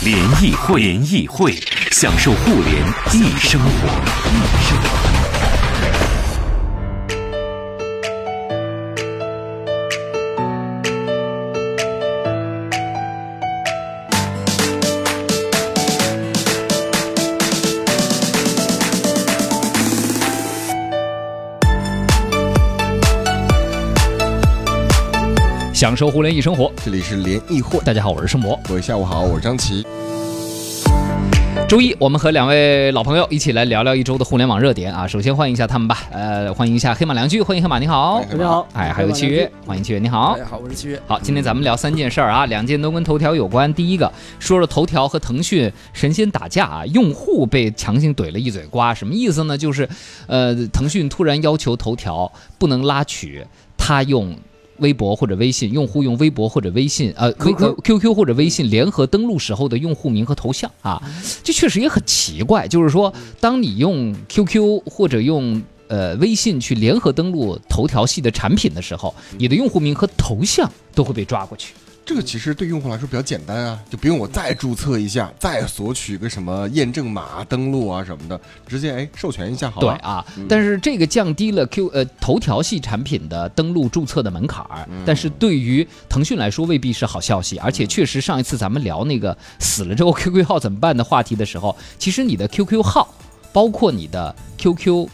联谊会，联谊会，享受互联易生活。享受互联易生活，这里是联谊会。大家好，我是盛博。各位下午好，我是张琪。周一，我们和两位老朋友一起来聊聊一周的互联网热点啊。首先欢迎一下他们吧，呃，欢迎一下黑马良驹，欢迎黑马，你好，大家好。哎，还有七月，欢迎七月，你好。大家好，我是七月。好，今天咱们聊三件事儿啊，两件都跟头条有关。第一个，说说头条和腾讯神仙打架啊，用户被强行怼了一嘴瓜，什么意思呢？就是，呃，腾讯突然要求头条不能拉取他用。微博或者微信用户用微博或者微信呃 Q Q Q 或者微信联合登录时候的用户名和头像啊，这确实也很奇怪。就是说，当你用 Q Q 或者用呃微信去联合登录头条系的产品的时候，你的用户名和头像都会被抓过去。这个其实对用户来说比较简单啊，就不用我再注册一下，再索取个什么验证码登录啊什么的，直接哎授权一下好了。对啊，但是这个降低了 Q 呃头条系产品的登录注册的门槛儿，但是对于腾讯来说未必是好消息。而且确实上一次咱们聊那个死了之后 QQ 号怎么办的话题的时候，其实你的 QQ 号，包括你的 QQ。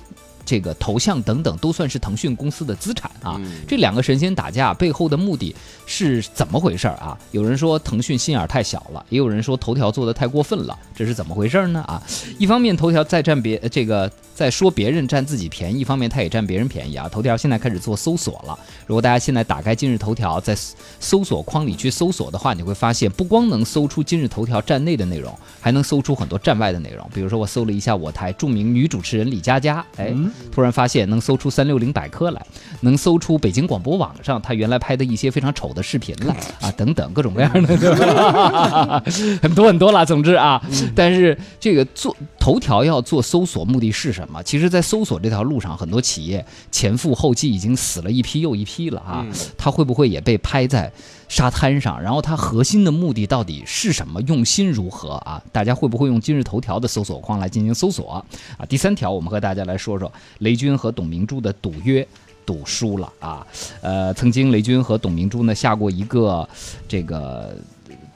这个头像等等都算是腾讯公司的资产啊。这两个神仙打架背后的目的是怎么回事啊？有人说腾讯心眼太小了，也有人说头条做的太过分了，这是怎么回事呢？啊，一方面头条在占别这个在说别人占自己便宜，一方面他也占别人便宜啊。头条现在开始做搜索了，如果大家现在打开今日头条，在搜索框里去搜索的话，你会发现不光能搜出今日头条站内的内容，还能搜出很多站外的内容。比如说我搜了一下我台著名女主持人李佳佳，哎。突然发现能搜出三六零百科来，能搜出北京广播网上他原来拍的一些非常丑的视频来啊，等等各种各样的，很多很多了。总之啊，但是这个做头条要做搜索，目的是什么？其实，在搜索这条路上，很多企业前赴后继，已经死了一批又一批了啊。它会不会也被拍在？沙滩上，然后它核心的目的到底是什么？用心如何啊？大家会不会用今日头条的搜索框来进行搜索啊？第三条，我们和大家来说说雷军和董明珠的赌约赌输了啊！呃，曾经雷军和董明珠呢下过一个这个。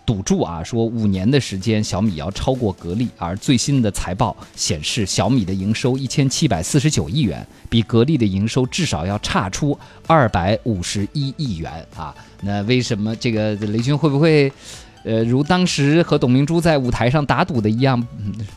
赌注啊，说五年的时间小米要超过格力，而最新的财报显示小米的营收一千七百四十九亿元，比格力的营收至少要差出二百五十一亿元啊！那为什么这个雷军会不会？呃，如当时和董明珠在舞台上打赌的一样，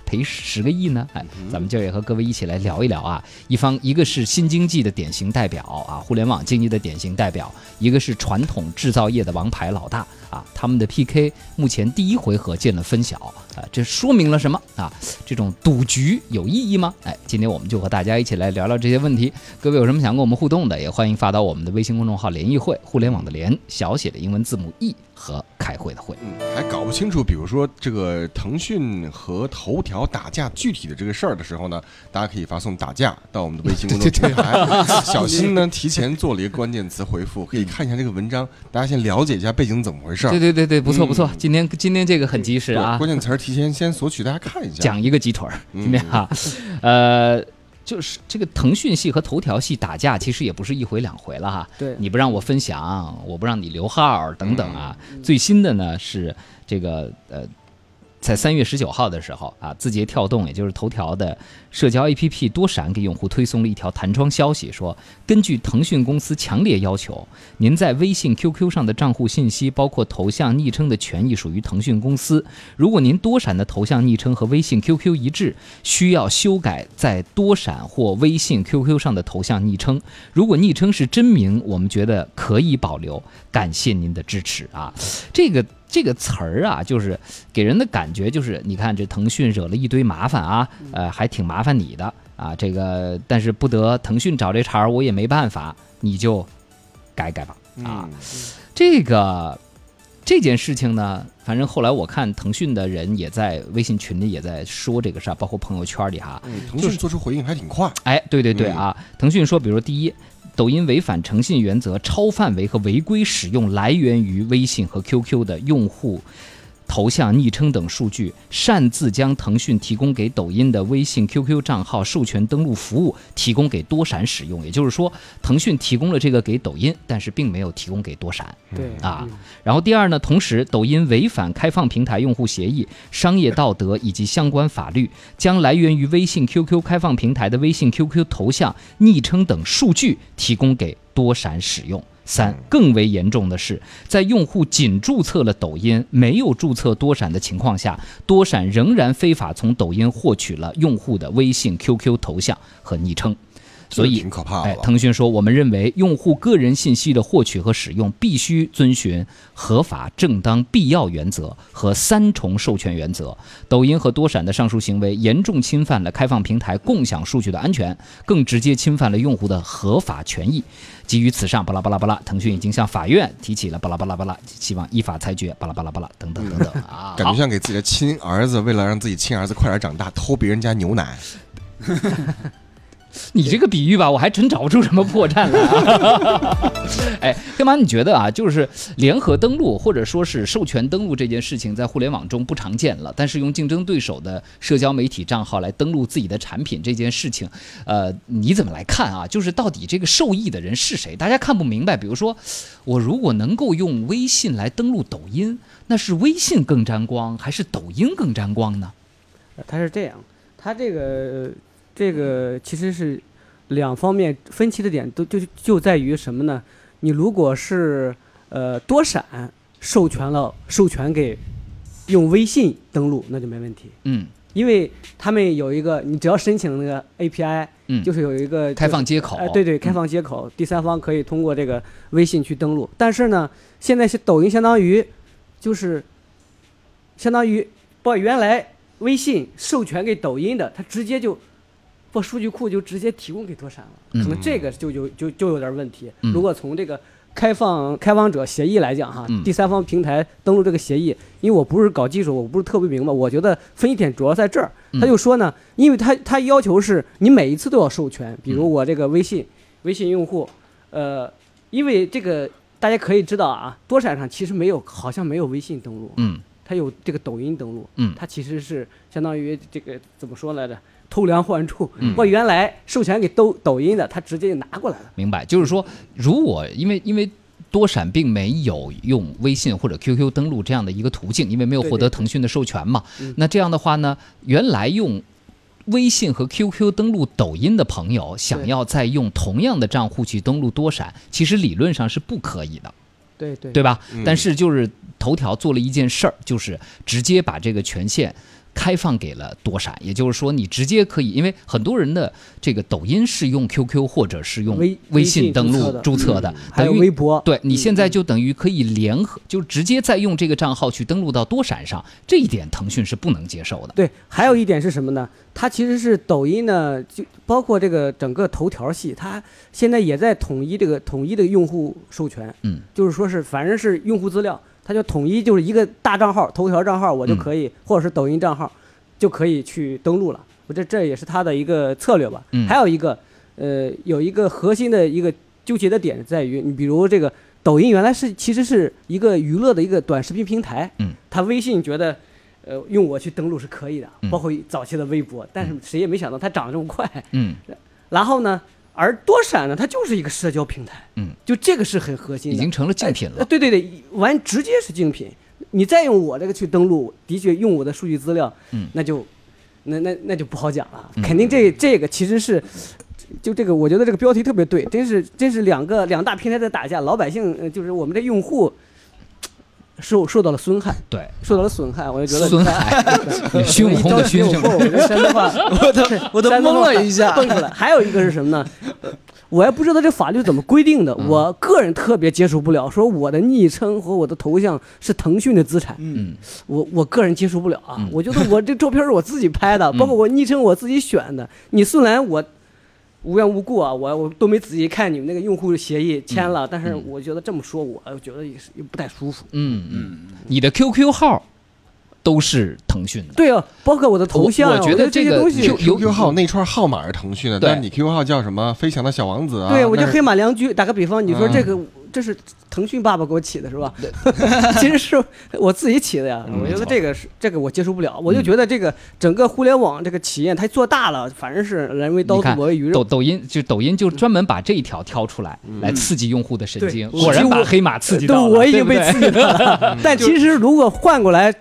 赔十个亿呢？哎，咱们今儿也和各位一起来聊一聊啊。一方一个是新经济的典型代表啊，互联网经济的典型代表；一个是传统制造业的王牌老大啊。他们的 PK 目前第一回合见了分晓啊，这说明了什么啊？这种赌局有意义吗？哎，今天我们就和大家一起来聊聊这些问题。各位有什么想跟我们互动的，也欢迎发到我们的微信公众号“联谊会”，互联网的联，小写的英文字母 E。和开会的会，嗯，还搞不清楚，比如说这个腾讯和头条打架具体的这个事儿的时候呢，大家可以发送“打架”到我们的微信公众平台。小新呢提前做了一个关键词回复，可以看一下这个文章，大家先了解一下背景怎么回事。对对对对，不错不错，今天今天这个很及时啊，关键词提前先索取，大家看一下。讲一个鸡腿儿，今天哈，呃。就是这个腾讯系和头条系打架，其实也不是一回两回了哈。对，你不让我分享，我不让你留号等等啊。最新的呢是这个呃。在三月十九号的时候啊，字节跳动也就是头条的社交 APP 多闪给用户推送了一条弹窗消息，说根据腾讯公司强烈要求，您在微信、QQ 上的账户信息，包括头像、昵称的权益属于腾讯公司。如果您多闪的头像、昵称和微信、QQ 一致，需要修改在多闪或微信、QQ 上的头像、昵称。如果昵称是真名，我们觉得可以保留。感谢您的支持啊，这个。这个词儿啊，就是给人的感觉就是，你看这腾讯惹了一堆麻烦啊，呃，还挺麻烦你的。啊，这个但是不得腾讯找这茬儿，我也没办法，你就改改吧啊。嗯这个这件事情呢，反正后来我看腾讯的人也在微信群里也在说这个事儿，包括朋友圈里哈。嗯腾讯做出回应还挺快，哎，对对对嗯啊，腾讯说，比如第一。抖音违反诚信原则，超范围和违规使用来源于微信和 QQ 的用户。头像、昵称等数据，擅自将腾讯提供给抖音的微信、QQ 账号授权登录服务提供给多闪使用。也就是说，腾讯提供了这个给抖音，但是并没有提供给多闪。对啊嗯然后第二呢，同时抖音违反开放平台用户协议、商业道德以及相关法律，将来源于微信、QQ 开放平台的微信、QQ 头像、昵称等数据提供给多闪使用。三，更为严重的是，在用户仅注册了抖音，没有注册多闪的情况下，多闪仍然非法从抖音获取了用户的微信、QQ 头像和昵称。所以挺可怕哎。腾讯说，我们认为用户个人信息的获取和使用必须遵循合法、正当、必要原则和三重授权原则。抖音和多闪的上述行为严重侵犯了开放平台共享数据的安全，更直接侵犯了用户的合法权益。基于此上，巴拉巴拉巴拉，腾讯已经向法院提起了巴拉巴拉巴拉，希望依法裁决巴拉巴拉巴拉等等等等 啊。感觉像给自己的亲儿子，为了让自己亲儿子快点长大，偷别人家牛奶。你这个比喻吧，我还真找不出什么破绽来、啊。哎，干嘛？你觉得啊，就是联合登录或者说是授权登录这件事情，在互联网中不常见了，但是用竞争对手的社交媒体账号来登录自己的产品这件事情，呃，你怎么来看啊？就是到底这个受益的人是谁？大家看不明白。比如说，我如果能够用微信来登录抖音，那是微信更沾光，还是抖音更沾光呢？呃它是这样，它这个这个其实是两方面分歧的点都就就在于什么呢？你如果是呃多闪授权了授权给用微信登录，那就没问题，嗯因为他们有一个你只要申请那个 API，嗯，就是有一个开放接口。哎，对对，开嗯放接口，第三方可以通过这个微信去登录。但是呢，现在是抖音相当于就是相当于把原来微信授权给抖音的，它直接就把数据库就直接提供给多闪了，可能这个就有就就有点问题。嗯如果从这个开放开放者协议来讲哈，嗯第三方平台登录这个协议，因为我不是搞技术，我不是特别明白，我觉得分析点主要在这儿。嗯他就说呢，因为他他要求是你每一次都要授权，比如我这个微信微信用户，呃，因为这个大家可以知道啊，多闪上其实没有，好像没有微信登录，嗯它有这个抖音登录，嗯它其实是相当于这个怎么说来着？偷梁换柱嗯，把原来授权给抖抖音的，他直接就拿过来了。明白，就是说，如果因为因为多闪并没有用微信或者 QQ 登录这样的一个途径，因为没有获得腾讯的授权嘛，嗯那这样的话呢，原来用。微信和 QQ 登录抖音的朋友，想要再用同样的账户去登录多闪，其实理论上是不可以的，对对对吧？嗯但是就是头条做了一件事儿，就是直接把这个权限开放给了多闪，也就是说你直接可以，因为很多人的这个抖音是用 QQ 或者是用微微信信登录注册的还有微博，对你嗯现在就等于可以联合，就直接再用这个账号去登录到多闪上，这一点腾讯是不能接受的。对，还有一点是什么呢？它其实是抖音呢，就包括这个整个头条系，它现在也在统一这个统一的用户授权，嗯，就是说是反正是用户资料，它就统一就是一个大账号，头条账号我就嗯可以，或者是抖音账号就可以去登录了。我这这也是它的一个策略吧。嗯还有一个，呃，有一个核心的一个纠结的点在于，你比如这个抖音原来是其实是一个娱乐的一个短视频平台，嗯，它微信觉得。呃，用我去登录是可以的嗯，包括早期的微博，但是谁也没想到它涨得这么快。嗯然后呢，而多闪呢，它就是一个社交平台，嗯，就这个是很核心的，已经成了竞品了。呃对对对，完直接是竞品。你再用我这个去登录，的确用我的数据资料，嗯那就那那那就不好讲了。嗯肯定这这个其实是。就这个，我觉得这个标题特别对，真是真是两个两大平台在打架，老百姓呃就是我们的用户受受到了损害，对，受到了损害，我就觉得损害，孙悟空的孙是吗？我这山东话，我都我都懵了一下蹦出来。还有一个是什么呢？呃我也不知道这法律怎么规定的，嗯我个人特别接受不了，说我的昵称和我的头像是腾讯的资产，嗯我我个人接受不了啊！嗯我觉得我这照片是我自己拍的，嗯包括我昵称我自己选的。你虽然我无缘无故啊，我我都没仔细看你们那个用户协议签了，但是嗯我觉得这么说，我觉得也是也不太舒服。嗯嗯，你的 QQ 号都是腾讯的。对啊，包括我的头像啊，我我觉得这些东西 QQ 号那串号码是腾讯的，但是你 QQ 号叫什么？飞翔的小王子啊？对我就黑马良驹。打个比方，你说嗯这个这是腾讯爸爸给我起的是吧？其实是我自己起的呀。嗯我觉得这个是这个我接受不了，我就觉得这个整个互联网这个企业它做大了，反正是人为刀俎我为鱼肉。抖抖音就抖音就专门把这一条挑出来，来刺激用户的神经。对果然把黑马刺激对，到了，我已经被刺激到了。但其实如果换过来，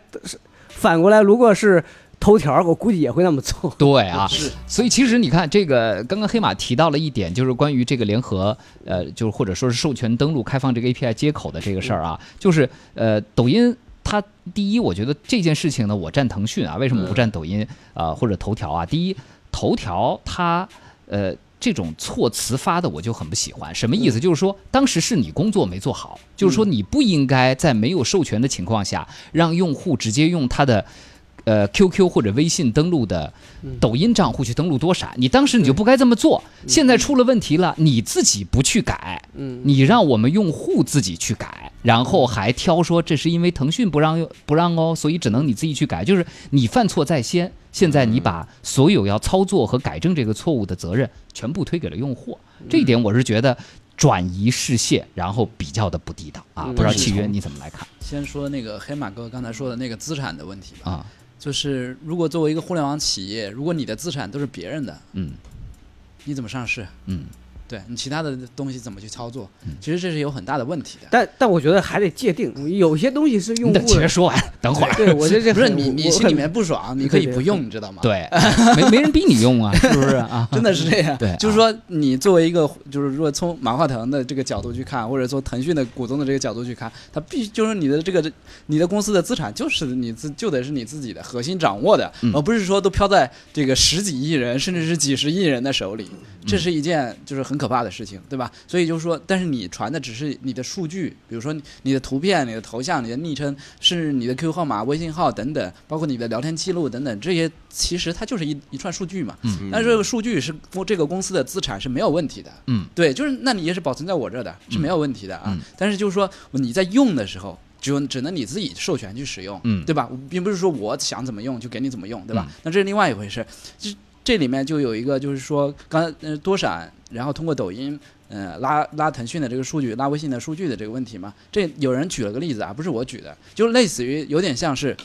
反过来，如果是头条，我估计也会那么做。对啊，所以其实你看，这个刚刚黑马提到了一点，就是关于这个联合，呃，就是或者说是授权登录、开放这个 API 接口的这个事儿啊，就是呃，抖音它第一，我觉得这件事情呢，我站腾讯啊，为什么不站抖音啊、或者头条啊？第一，头条它呃。这种措辞发的我就很不喜欢，什么意思？就是说当时是你工作没做好，就是说你不应该在没有授权的情况下，让用户直接用他的呃 QQ 或者微信登录的抖音账户去登录多闪，你当时你就不该这么做。现在出了问题了，你自己不去改，嗯，你让我们用户自己去改，然后还挑说这是因为腾讯不让不让哦，所以只能你自己去改，就是你犯错在先。现在你把所有要操作和改正这个错误的责任全部推给了用户，这一点我是觉得转移视线，然后比较的不地道啊。嗯不知道契约你怎么来看先说那个黑马哥刚才说的那个资产的问题吧，啊？就是如果作为一个互联网企业，如果你的资产都是别人的，嗯你怎么上市？嗯，对你其他的东西怎么去操作？其实这是有很大的问题的。但但我觉得还得界定，有些东西是用你等户的。切说完，等会儿。对，我觉得这不是你，你心里面不爽，你可以不用，你知道吗？，对，没没人逼你用啊，是不是啊？真的是这样。对就是说你作为一个，就是如果从马化腾的这个角度去看，或者从腾讯的股东的这个角度去看，他必须就是你的这个你的公司的资产就是你自就得是你自己的核心掌握的，嗯而不是说都飘在这个十几亿人甚至是几十亿人的手里，这是一件就是很可怕的事情，对吧？所以就是说，但是你传的只是你的数据，比如说你你的图片、你的头像、你的昵称，是你的 QQ 号码、微信号等等，包括你的聊天记录等等，这些其实它就是一一串数据嘛。嗯但是这个数据是公这个公司的资产是没有问题的。嗯，对，就是那你也是保存在我这儿的，是没有问题的啊。嗯但是就是说你在用的时候。只有只能你自己授权去使用，嗯对吧？并不是说我想怎么用就给你怎么用，对吧？嗯那这是另外一回事。这这里面就有一个，就是说，刚才呃多闪，然后通过抖音，呃拉拉腾讯的这个数据，拉微信的数据的这个问题嘛。这有人举了个例子啊，不是我举的，就类似于有点像是，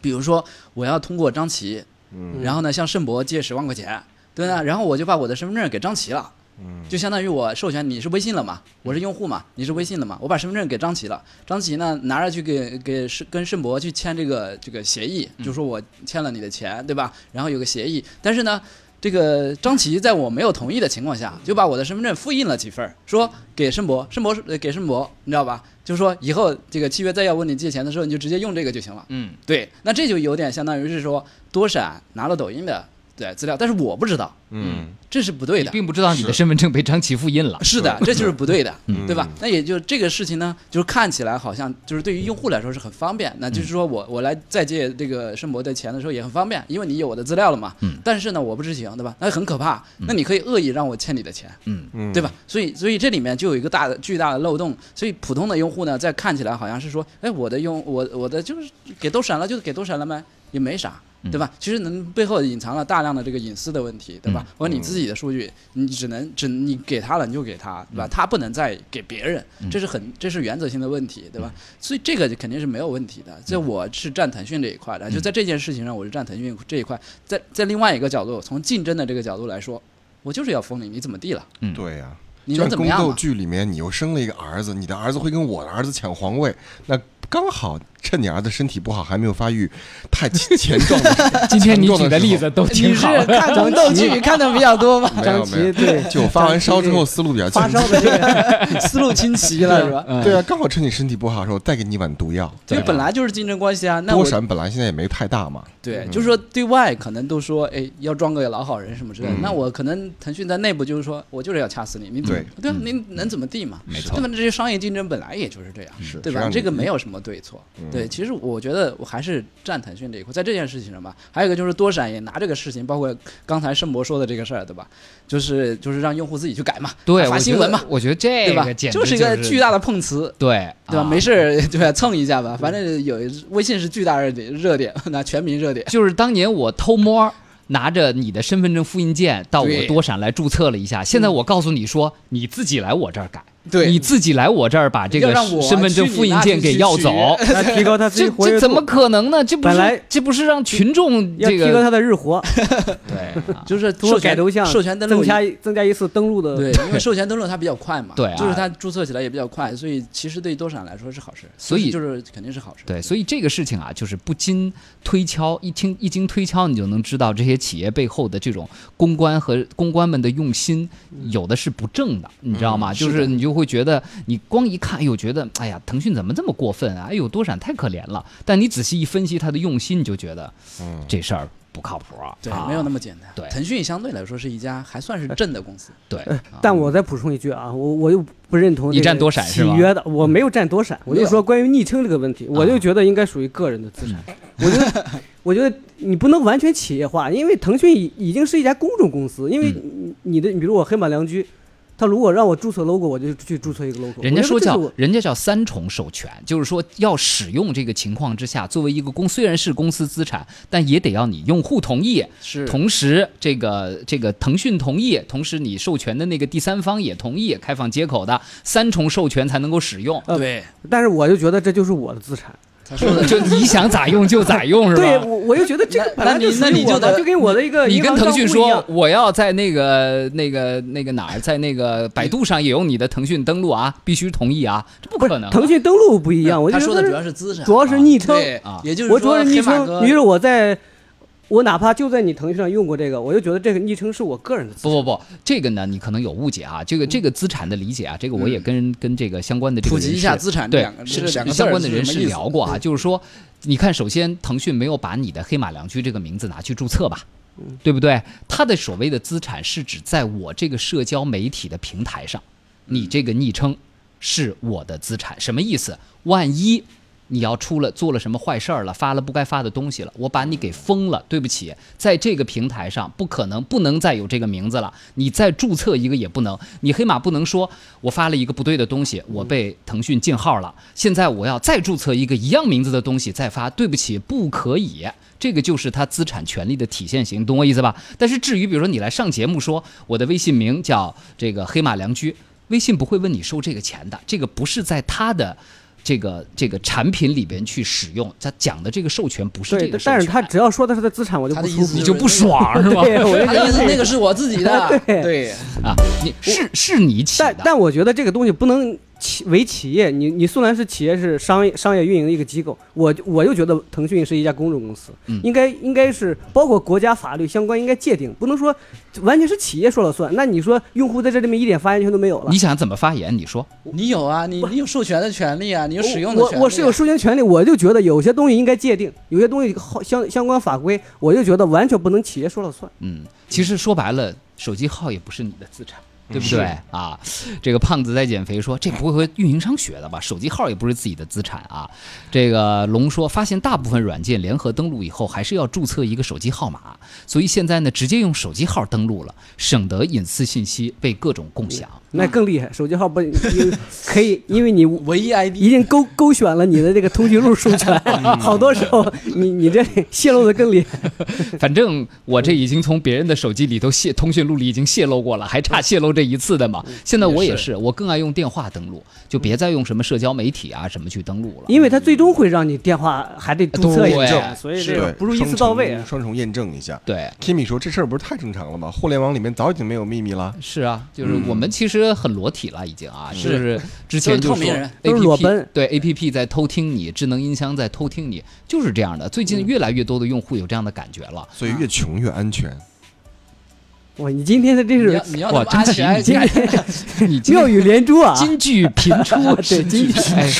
比如说我要通过张琪，嗯然后呢向盛博借十万块钱，对吧？然后我就把我的身份证给张琪了。嗯就相当于我授权你是微信了嘛，我是用户嘛，你是微信了嘛，我把身份证给张琪了，张琪呢拿着去给给盛跟盛博去签这个这个协议，就说我欠了你的钱，对吧？然后有个协议，但是呢，这个张琪在我没有同意的情况下，就把我的身份证复印了几份儿，说给盛博，盛博是呃给盛博，你知道吧？就是说以后这个契约再要问你借钱的时候，你就直接用这个就行了。嗯对，那这就有点相当于是说多闪拿了抖音的对资料，但是我不知道，嗯这是不对的。并不知道你的身份证被张琪复印了。是的，这就是不对的，嗯 对吧？那也就这个事情呢，就是看起来好像就是对于用户来说是很方便，那就是说我我来再借这个申博的钱的时候也很方便，因为你有我的资料了嘛。嗯但是呢，我不知情，对吧？那很可怕。那你可以恶意让我欠你的钱，嗯嗯，对吧？？所以所以这里面就有一个大的巨大的漏洞。所以普通的用户呢，在看起来好像是说，哎，我的用我我的就是给都闪了，就是给都闪了呗，也没啥。对吧？其实能背后隐藏了大量的这个隐私的问题，对吧？或者你自己的数据，你只能只你给他了你就给他，对吧？他不能再给别人，这是很这是原则性的问题，对吧？所以这个肯定是没有问题的。这我是站腾讯这一块的，就在这件事情上，我是站腾讯这一块。在在另外一个角度，从竞争的这个角度来说，我就是要封你，你怎么地了？嗯对呀。你就像宫斗能怎么样嘛？剧里面，你又生了一个儿子，你的儿子会跟我的儿子抢皇位，那刚好趁你儿子身体不好还没有发育太 前前壮的，今天你举的例子都你是挺好的。看宫斗剧看的比较多吧？没有张没有，琪对，就发完烧之后思路比较清晰。发烧的这个，思路清晰了是吧？嗯对啊，刚好趁你身体不好的时候再给你一碗毒药。因为本来就是竞争关系啊。那多闪本来现在也没太大嘛，对，就是说对外可能都说，哎，要装个老好人什么之类的。嗯那我可能腾讯在内部就是说，我就是要掐死你，你怎么对对啊？你能怎么地嘛？没错对吧？这些商业竞争本来也就是这样，是对吧？这个没有什么对错。嗯对，其实我觉得我还是站腾讯这一块，在这件事情上吧。还有一个就是多闪也拿这个事情，包括刚才盛博说的这个事儿，对吧？就是就是让用户自己去改嘛，对，发新闻嘛，我觉得这对吧个？简直就是一个巨大的碰瓷。对对吧？啊没事儿，对吧？蹭一下吧，反正有微信是巨大热点，热点，那全民热点。就是当年我偷摸拿着你的身份证复印件到我多闪来注册了一下，现在我告诉你说，你自己来我这儿改，对。你自己来我这儿把这个身份证复印件给要走，来 提高他自己这这怎么可能呢？这不是本来这不是让群众这个要提高他的日活，对啊。就是通过改头像授权登录增加增加一次登录的，对，因为授权登录它比较快嘛，对啊。就是它注册起来也比较快，所以其实对多闪来说是好事，所以就是肯定是好事。对，所以这个事情啊，就是不经推敲，一听一经推敲，你就能知道这些企业背后的这种公关和公关们的用心，有的是不正的，你知道吗？嗯就是你就会觉得，你光一看，哎呦，觉得，哎呀，腾讯怎么这么过分啊？哎呦，多闪太可怜了。但你仔细一分析他的用心，你就觉得嗯，这事儿不靠谱啊。对啊，没有那么简单。对腾讯相对来说是一家还算是正的公司。对。但我再补充一句啊，我我又不认同你占多闪是吧契约的，我没有占多闪，我就说关于昵称这个问题，我就觉得应该属于个人的资产。我觉得，我觉得你不能完全企业化，因为腾讯已已经是一家公众公司，因为你你的，比如我黑马良驹，他如果让我注册 logo，我就去注册一个 logo。人家说叫人家叫三重授权，就是说要使用这个情况之下，作为一个公虽然是公司资产，但也得要你用户同意，是同时这个这个腾讯同意，同时你授权的那个第三方也同意，开放接口的三重授权才能够使用。呃对，但是我就觉得这就是我的资产。他说的就你想咋用就咋用是对，吧？我我就觉得这个那本来那你就得就跟我的一个你跟腾讯说我要在那个那个那个哪儿，在那个百度上也用你的腾讯登录啊，必须同意啊，这不不可能。是腾讯登录不一样，我说的主要是资产，主要是昵称。对啊也就是我主要说是昵称，黑马哥你比如我在，我哪怕就在你腾讯上用过这个，我就觉得这个昵称是我个人的。不不不，这个呢，你可能有误解啊。这个这个资产的理解啊，这个我也跟跟这个相关的这个普及一下资产对是这两个相关的人士聊过啊，就是说，你看，首先腾讯没有把你的黑马良驹这个名字拿去注册吧，对不对？它的所谓的资产是指在我这个社交媒体的平台上，你这个昵称是我的资产，什么意思？万一你要出了做了什么坏事儿了，发了不该发的东西了，我把你给封了，对不起，在这个平台上不可能不能再有这个名字了，你再注册一个也不能，你黑马不能说我发了一个不对的东西，我被腾讯禁号了，现在我要再注册一个一样名字的东西再发，对不起，不可以。这个就是他资产权利的体现型，懂我意思吧？但是至于比如说你来上节目说我的微信名叫这个黑马良驹，微信不会问你收这个钱的，这个不是在他的这个这个产品里边去使用，他讲的这个授权不是这个，但是他只要说的是他资产，我就他的意思不舒服你。就不爽是吧？对，我的意思那个是我自己的，对对，啊，你是是你起但的，但我觉得这个东西不能企为企业，你你虽然是企业是商业商业运营的一个机构，我我就觉得腾讯是一家公众公司，嗯应该应该是包括国家法律相关应该界定，不能说完全是企业说了算。那你说用户在这里面一点发言权都没有了你。想怎么发言？你说你有啊，你你有授权的权利啊，你有使用的权利啊。我我是有授权权利，我就觉得有些东西应该界定，有些东西好相相关法规，我就觉得完全不能企业说了算。嗯，其实说白了，手机号也不是你的资产。对不对啊？这个胖子在减肥说，这不会和运营商学的吧？手机号也不是自己的资产啊。这个龙说，发现大部分软件联合登录以后，还是要注册一个手机号码，所以现在呢，直接用手机号登录了，省得隐私信息被各种共享。那更厉害，手机号不可以，因为你 唯一 ID 已经勾勾选了你的这个通讯录授权，好多时候你你这泄露的更厉害。反正我这已经从别人的手机里头泄通讯录里已经泄露过了，还差泄露这一次的嘛。现在我也是，我更爱用电话登录，就别再用什么社交媒体啊什么去登录了。因为它最终会让你电话还得注册一对遍，所以这个不如一次到位啊。双重验证一下。对，Kimi 说这事儿不是太正常了吗？互联网里面早已经没有秘密了。是啊，就是我们其实实很裸体了，已经啊，是就是之前就说都是透明人 A 都是 P 裸 P 奔对 A P P 在偷听你，智能音箱在偷听你，就是这样的。最近越来越多的用户有这样的感觉了。所以越穷越安全。哇，你今天的这你是你要哇真的你是看 你今妙语连珠啊！金句频出，对金句哎，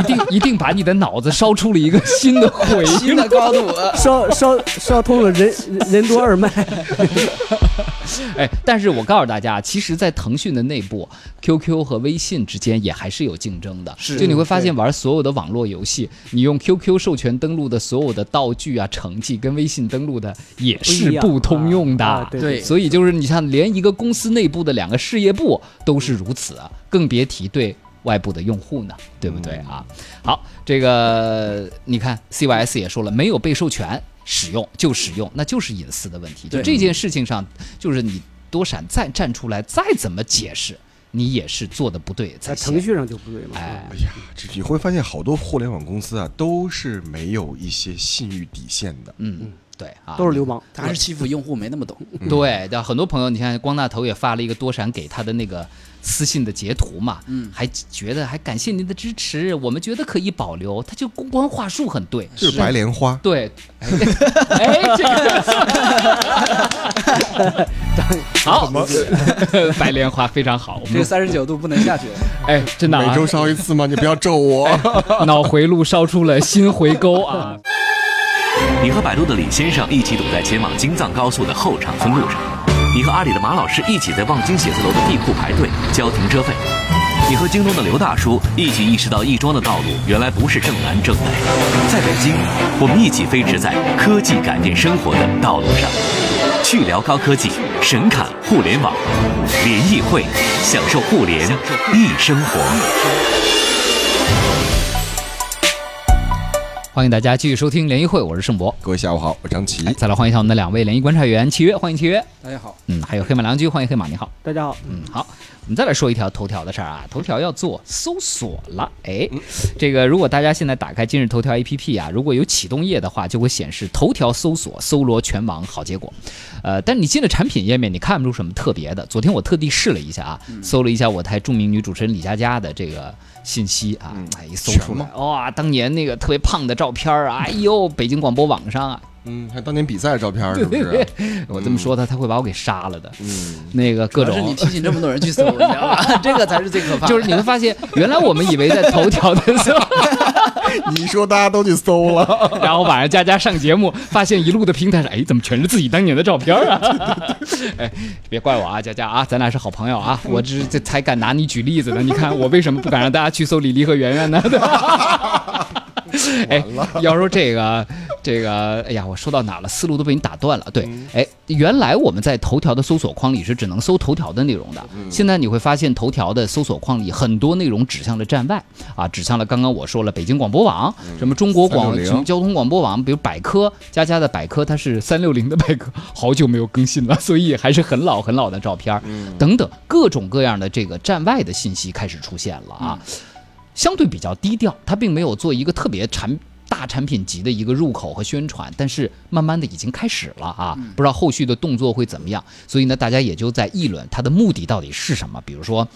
一定一定把你的脑子烧出了一个新的回新的高度。呃烧烧烧通了人人多二脉，哎，但是我告诉大家，其实，在腾讯的内部，QQ 和微信之间也还是有竞争的。是就你会发现，玩所有的网络游戏，你用 QQ 授权登录的所有的道具啊、成绩，跟微信登录的也是不通用的。对对所以就是你看，连一个公司内部的两个事业部都是如此啊，更别提对。外部的用户呢，对不对啊？好，这个你看，CYS 也说了，没有被授权使用就使用，那就是隐私的问题。就这件事情上，就是你多闪再站出来，再怎么解释，你也是做的不对。在程序上就不对了。哎哎呀，这你会发现好多互联网公司啊，都是没有一些信誉底线的。嗯，对啊，都是流氓。他是欺负用户没那么懂，对，的很多朋友，你看光大头也发了一个多闪给他的那个私信的截图嘛，嗯还觉得还感谢您的支持，我们觉得可以保留，他就公关话术很对，是白莲花，对，哎，哎这个 好，白莲花非常好，我们这个三十九度不能下去。哎，真的、啊，每周烧一次吗？你不要咒我。脑回路烧出了新回沟啊！你和百度的李先生一起堵在前往京藏高速的后长村路上，你和阿里的马老师一起在望京写字楼的地库排队交停车费，你和京东的刘大叔一起意识到亦庄的道路原来不是正南正北。在北京，我们一起飞驰在科技改变生活的道路上，去聊高科技，神侃互联网，联谊会，享受互联易生活。欢迎大家继续收听联谊会，我是盛博。各位下午好，我张琪哎，。再来欢迎一下我们的两位联谊观察员，契约，欢迎契约。大家好，嗯，还有黑马良驹，欢迎黑马，你好。大家好，嗯，好，我们再来说一条头条的事儿啊，头条要做搜索了，哎，这个如果大家现在打开今日头条 APP 啊，如果有启动页的话，就会显示头条搜索搜罗全网好结果，呃，但你进了产品页面，你看不出什么特别的。昨天我特地试了一下啊，搜了一下我台著名女主持人李佳佳的这个信息啊，哎，一搜出来，哇，当年那个特别胖的照片儿啊，哎呦，北京广播网上啊，嗯，还有当年比赛的照片是不是？我这么说他他会把我给杀了的，嗯，那个各种是你提醒这么多人去搜，你知道吧？这个才是最可怕的。就是你会发现，原来我们以为在头条的时候，你说大家都去搜了，然后晚上佳佳上节目，发现一路的平台上，哎，怎么全是自己当年的照片啊？哎，别怪我啊，佳佳啊，咱俩是好朋友啊，我这这才敢拿你举例子呢。你看我为什么不敢让大家去搜李黎和圆圆呢？对吧 哎，要说这个，这个，哎呀，我说到哪了？思路都被你打断了。对，哎，原来我们在头条的搜索框里是只能搜头条的内容的，现在你会发现头条的搜索框里很多内容指向了站外啊，指向了刚刚我说了北京广播网，什么中国广什么交通广播网，比如百科，佳佳的百科它是三六零的百科，好久没有更新了，所以还是很老很老的照片，等等各种各样的这个站外的信息开始出现了啊。相对比较低调，它并没有做一个特别产大产品级的一个入口和宣传，但是慢慢的已经开始了啊，不知道后续的动作会怎么样，所以呢，大家也就在议论它的目的到底是什么，比如说。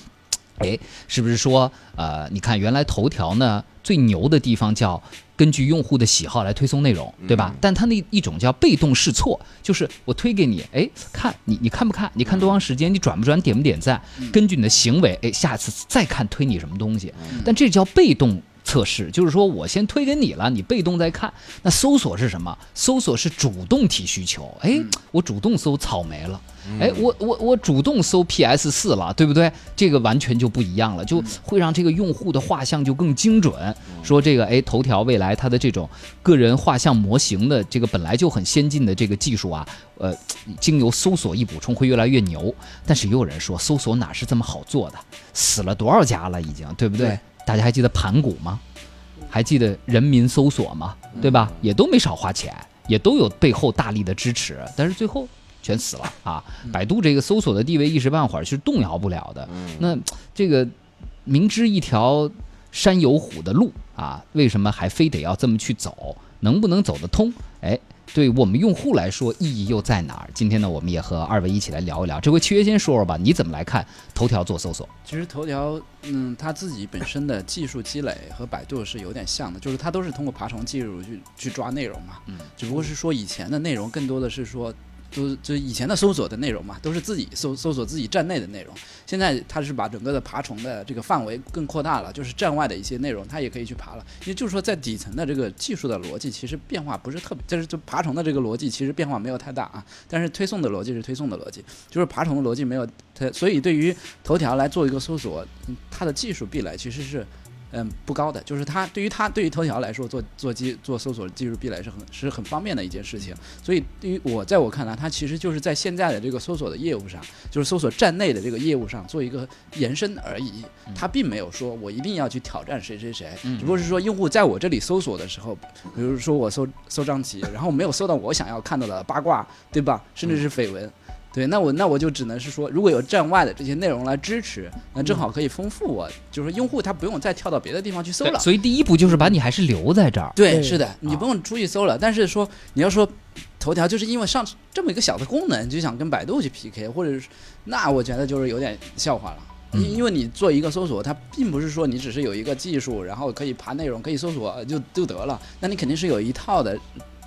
哎，是不是说，呃，你看原来头条呢最牛的地方叫根据用户的喜好来推送内容，对吧？但它那一种叫被动试错，就是我推给你，哎，看你你看不看？你看多长时间？你转不转？点不点赞？根据你的行为，哎，下次再看推你什么东西。但这叫被动。测试就是说我先推给你了，你被动在看。那搜索是什么？搜索是主动提需求。哎，我主动搜草莓了，哎，我我我主动搜 PS 四了，对不对？这个完全就不一样了，就会让这个用户的画像就更精准。说这个，哎，头条未来它的这种个人画像模型的这个本来就很先进的这个技术啊，呃，经由搜索一补充会越来越牛。但是也有人说，搜索哪是这么好做的？死了多少家了已经，对不对？对大家还记得盘古吗？还记得人民搜索吗？对吧？也都没少花钱，也都有背后大力的支持，但是最后全死了啊！百度这个搜索的地位一时半会儿是动摇不了的。那这个明知一条山有虎的路啊，为什么还非得要这么去走？能不能走得通？哎，对我们用户来说意义又在哪儿？今天呢，我们也和二位一起来聊一聊。这回七月先说说吧，你怎么来看头条做搜索？其实头条，嗯，它自己本身的技术积累和百度是有点像的，就是它都是通过爬虫技术去去抓内容嘛。嗯，只不过是说以前的内容更多的是说。都就是以前的搜索的内容嘛，都是自己搜搜索自己站内的内容。现在它是把整个的爬虫的这个范围更扩大了，就是站外的一些内容，它也可以去爬了。也就是说，在底层的这个技术的逻辑其实变化不是特别，就是就爬虫的这个逻辑其实变化没有太大啊。但是推送的逻辑是推送的逻辑，就是爬虫的逻辑没有它，所以对于头条来做一个搜索，它的技术壁垒其实是。嗯，不高的，就是它对于它对于头条来说，做做基做搜索技术壁垒是很是很方便的一件事情。所以对于我在我看来，它其实就是在现在的这个搜索的业务上，就是搜索站内的这个业务上做一个延伸而已。它并没有说我一定要去挑战谁谁谁，只不过是说用户在我这里搜索的时候，比如说我搜搜张琪，然后没有搜到我想要看到的八卦，对吧？甚至是绯闻。对，那我那我就只能是说，如果有站外的这些内容来支持，那正好可以丰富我，就是用户他不用再跳到别的地方去搜了。所以第一步就是把你还是留在这儿。对，是的，你不用出去搜了。但是说你要说头条，就是因为上这么一个小的功能，就想跟百度去 PK，或者是那我觉得就是有点笑话了。因因为你做一个搜索，它并不是说你只是有一个技术，然后可以爬内容，可以搜索就就得了。那你肯定是有一套的。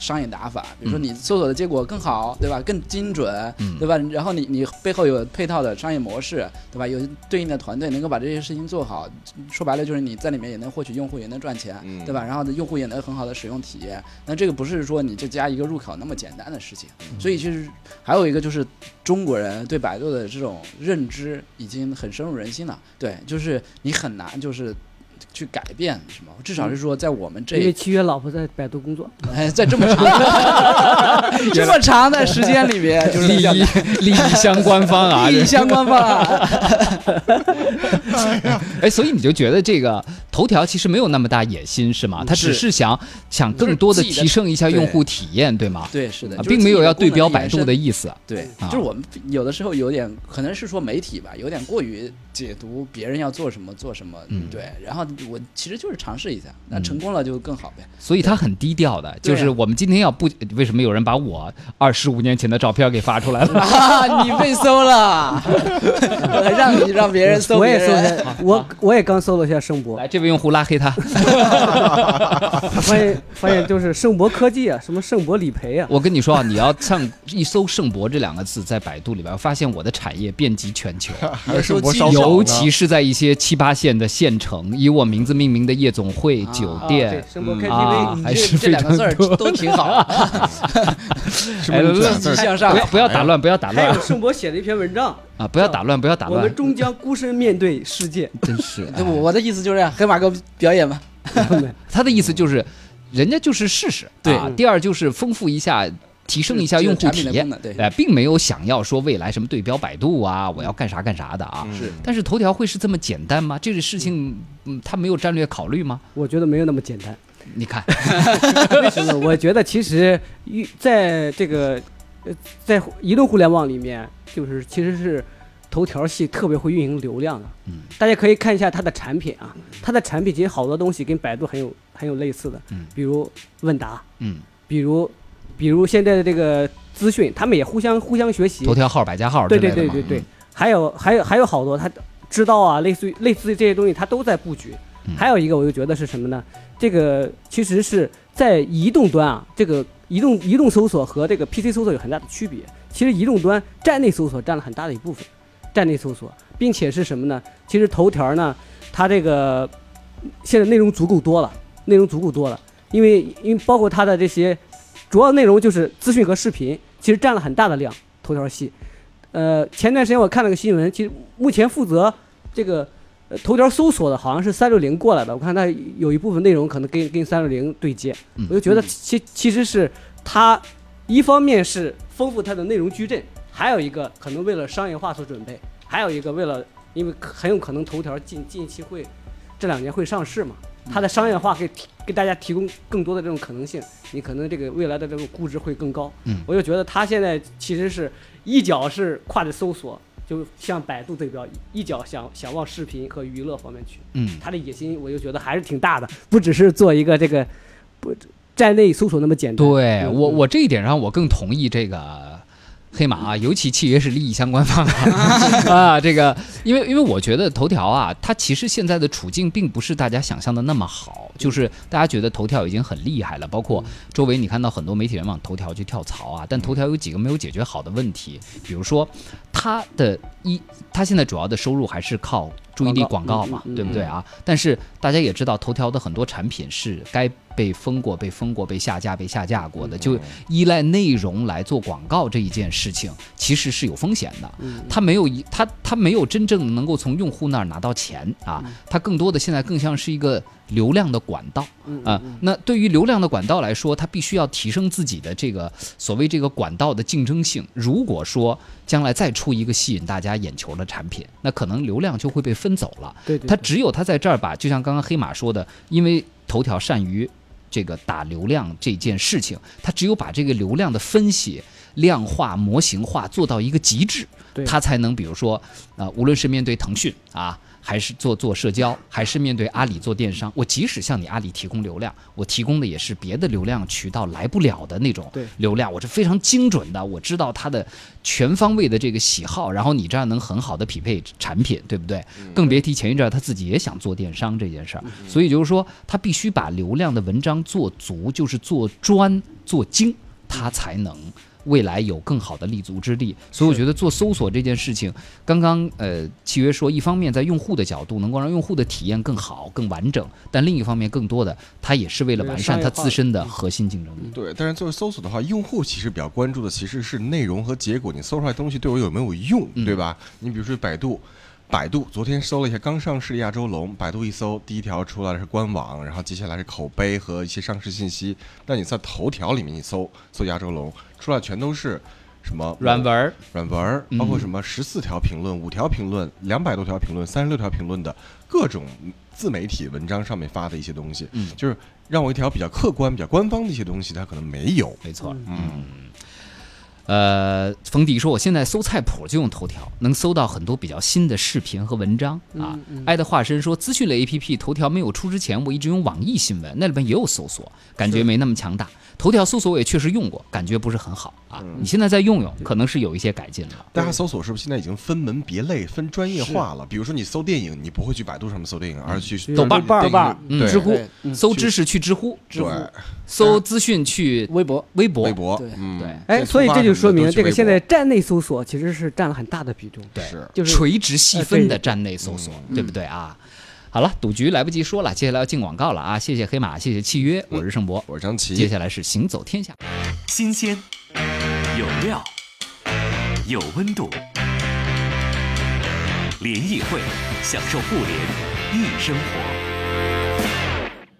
商业打法，比如说你搜索的结果更好，对吧？更精准，对吧？然后你你背后有配套的商业模式，对吧？有对应的团队能够把这些事情做好。说白了就是你在里面也能获取用户，也能赚钱，对吧？然后用户也能很好的使用体验。那这个不是说你就加一个入口那么简单的事情。所以其实还有一个就是中国人对百度的这种认知已经很深入人心了。对，就是你很难就是。去改变什么？至少是说，在我们这，因为七月老婆在百度工作，哎，在这么长 这么长的时间里面，就是利益 利益相关方啊，利益相关方啊。哎，所以你就觉得这个头条其实没有那么大野心是吗？他只是想想更多的提升一下用户体验，对吗？对，是的，并没有要对标百度的意思。对，就是我们有的时候有点，可能是说媒体吧，有点过于解读别人要做什么做什么，嗯，对，然后。我其实就是尝试一下，那成功了就更好呗。所以他很低调的，就是我们今天要不为什么有人把我二十五年前的照片给发出来了？你被搜了，让你让别人搜，我也搜了，我我也刚搜了一下盛博。来，这位用户拉黑他。发现发现就是盛博科技啊，什么盛博理赔啊。我跟你说啊，你要上一搜盛博这两个字，在百度里边，发现我的产业遍及全球，尤其是在一些七八线的县城，以我。名字命名的夜总会、酒店啊，还是这两个字儿都挺好。乐极向上，不要打乱，不要打乱。盛博写了一篇文章啊，不要打乱，不要打乱。我们终将孤身面对世界，真是。我的意思就是黑马哥表演嘛。他的意思就是，人家就是试试。对，第二就是丰富一下。提升一下用户体验，对，哎，并没有想要说未来什么对标百度啊，我要干啥干啥的啊。是，但是头条会是这么简单吗？这个事情，嗯，他没有战略考虑吗？我觉得没有那么简单。你看，为什么？我觉得其实，在这个，呃，在移动互联网里面，就是其实是头条系特别会运营流量的。嗯，大家可以看一下它的产品啊，它的产品其实好多东西跟百度很有很有类似的。嗯，比如问答。嗯，比如。比如现在的这个资讯，他们也互相互相学习。头条号、百家号对对对对对，还有还有还有好多，他知道啊，类似于类似于这些东西，他都在布局。还有一个，我就觉得是什么呢？这个其实是在移动端啊，这个移动移动搜索和这个 PC 搜索有很大的区别。其实移动端站内搜索占了很大的一部分，站内搜索，并且是什么呢？其实头条呢，它这个现在内容足够多了，内容足够多了，因为因为包括它的这些。主要内容就是资讯和视频，其实占了很大的量。头条系，呃，前段时间我看了个新闻，其实目前负责这个头条搜索的好像是三六零过来的。我看它有一部分内容可能跟跟三六零对接，我就觉得其其实是它一方面是丰富它的内容矩阵，还有一个可能为了商业化做准备，还有一个为了因为很有可能头条近近期会这两年会上市嘛。它的商业化给提给大家提供更多的这种可能性，你可能这个未来的这种估值会更高。嗯，我就觉得它现在其实是一脚是跨着搜索，就像百度对标，一脚想想往视频和娱乐方面去。嗯，它的野心我就觉得还是挺大的，不只是做一个这个不。站内搜索那么简单。对嗯我，我这一点上我更同意这个黑马啊，尤其契约是利益相关方啊。啊，这个因为因为我觉得头条啊，它其实现在的处境并不是大家想象的那么好，就是大家觉得头条已经很厉害了，包括周围你看到很多媒体人往头条去跳槽啊，但头条有几个没有解决好的问题，比如说它的一，它现在主要的收入还是靠注意力广告嘛，对不对啊？但是大家也知道，头条的很多产品是该被封过、被封过、被下架、被下架过的，就依赖内容来做广告这一件事情，其实是有风险的。它没有一，它它没有真正能够从用户那儿拿到钱啊，它更多的现在更像是一个流量的管道啊。那对于流量的管道来说，它必须要提升自己的这个所谓这个管道的竞争性。如果说将来再出一个吸引大家眼球的产品，那可能流量就会被分走了。对它只有它在这儿把，就像刚刚黑马说的，因为头条善于这个打流量这件事情，它只有把这个流量的分析、量化、模型化做到一个极致，它才能，比如说，呃，无论是面对腾讯啊。还是做做社交，还是面对阿里做电商，我即使向你阿里提供流量，我提供的也是别的流量渠道来不了的那种流量，我是非常精准的，我知道他的全方位的这个喜好，然后你这样能很好的匹配产品，对不对？更别提前一阵儿他自己也想做电商这件事儿，所以就是说他必须把流量的文章做足，就是做专做精，他才能。未来有更好的立足之地，所以我觉得做搜索这件事情，刚刚呃契约说，一方面在用户的角度能够让用户的体验更好、更完整，但另一方面更多的，它也是为了完善它自身的核心竞争力。对，但是作为搜索的话，用户其实比较关注的其实是内容和结果，你搜出来东西对我有没有用，嗯对吧？你比如说百度，百度昨天搜了一下刚上市的亚洲龙，百度一搜，第一条出来的是官网，然后接下来是口碑和一些上市信息。那你在头条里面一搜搜亚洲龙，出来全都是什么软文儿，软文儿，包括什么十四条评论、五条评论、两百多条评论、三十六条评论的各种自媒体文章上面发的一些东西，嗯就是让我一条比较客观、比较官方的一些东西，它可能没有。没错。嗯，呃，冯迪说，我现在搜菜谱就用头条，能搜到很多比较新的视频和文章啊。爱的化身说，资讯类 APP 头条没有出之前，我一直用网易新闻，那里边也有搜索，感觉没那么强大。头条搜索我也确实用过，感觉不是很好啊。你现在再用用，可能是有一些改进了。大家搜索是不是现在已经分门别类、分专业化了？比如说你搜电影，你不会去百度上面搜电影，而是去豆瓣豆瓣嗯知乎嗯搜知识去知乎，对搜资讯去 微博，微博。微博对，嗯，对哎，所以这就说明这个现在站内搜索其实是占了很大的比重。对是就是垂直细分的站内搜索，对不对啊？好了，赌局来不及说了，接下来要进广告了啊！谢谢黑马，谢谢契约，我是盛博。我是张琪，接下来是行走天下。新鲜，有料，有温度。联谊会，享受互联易生活。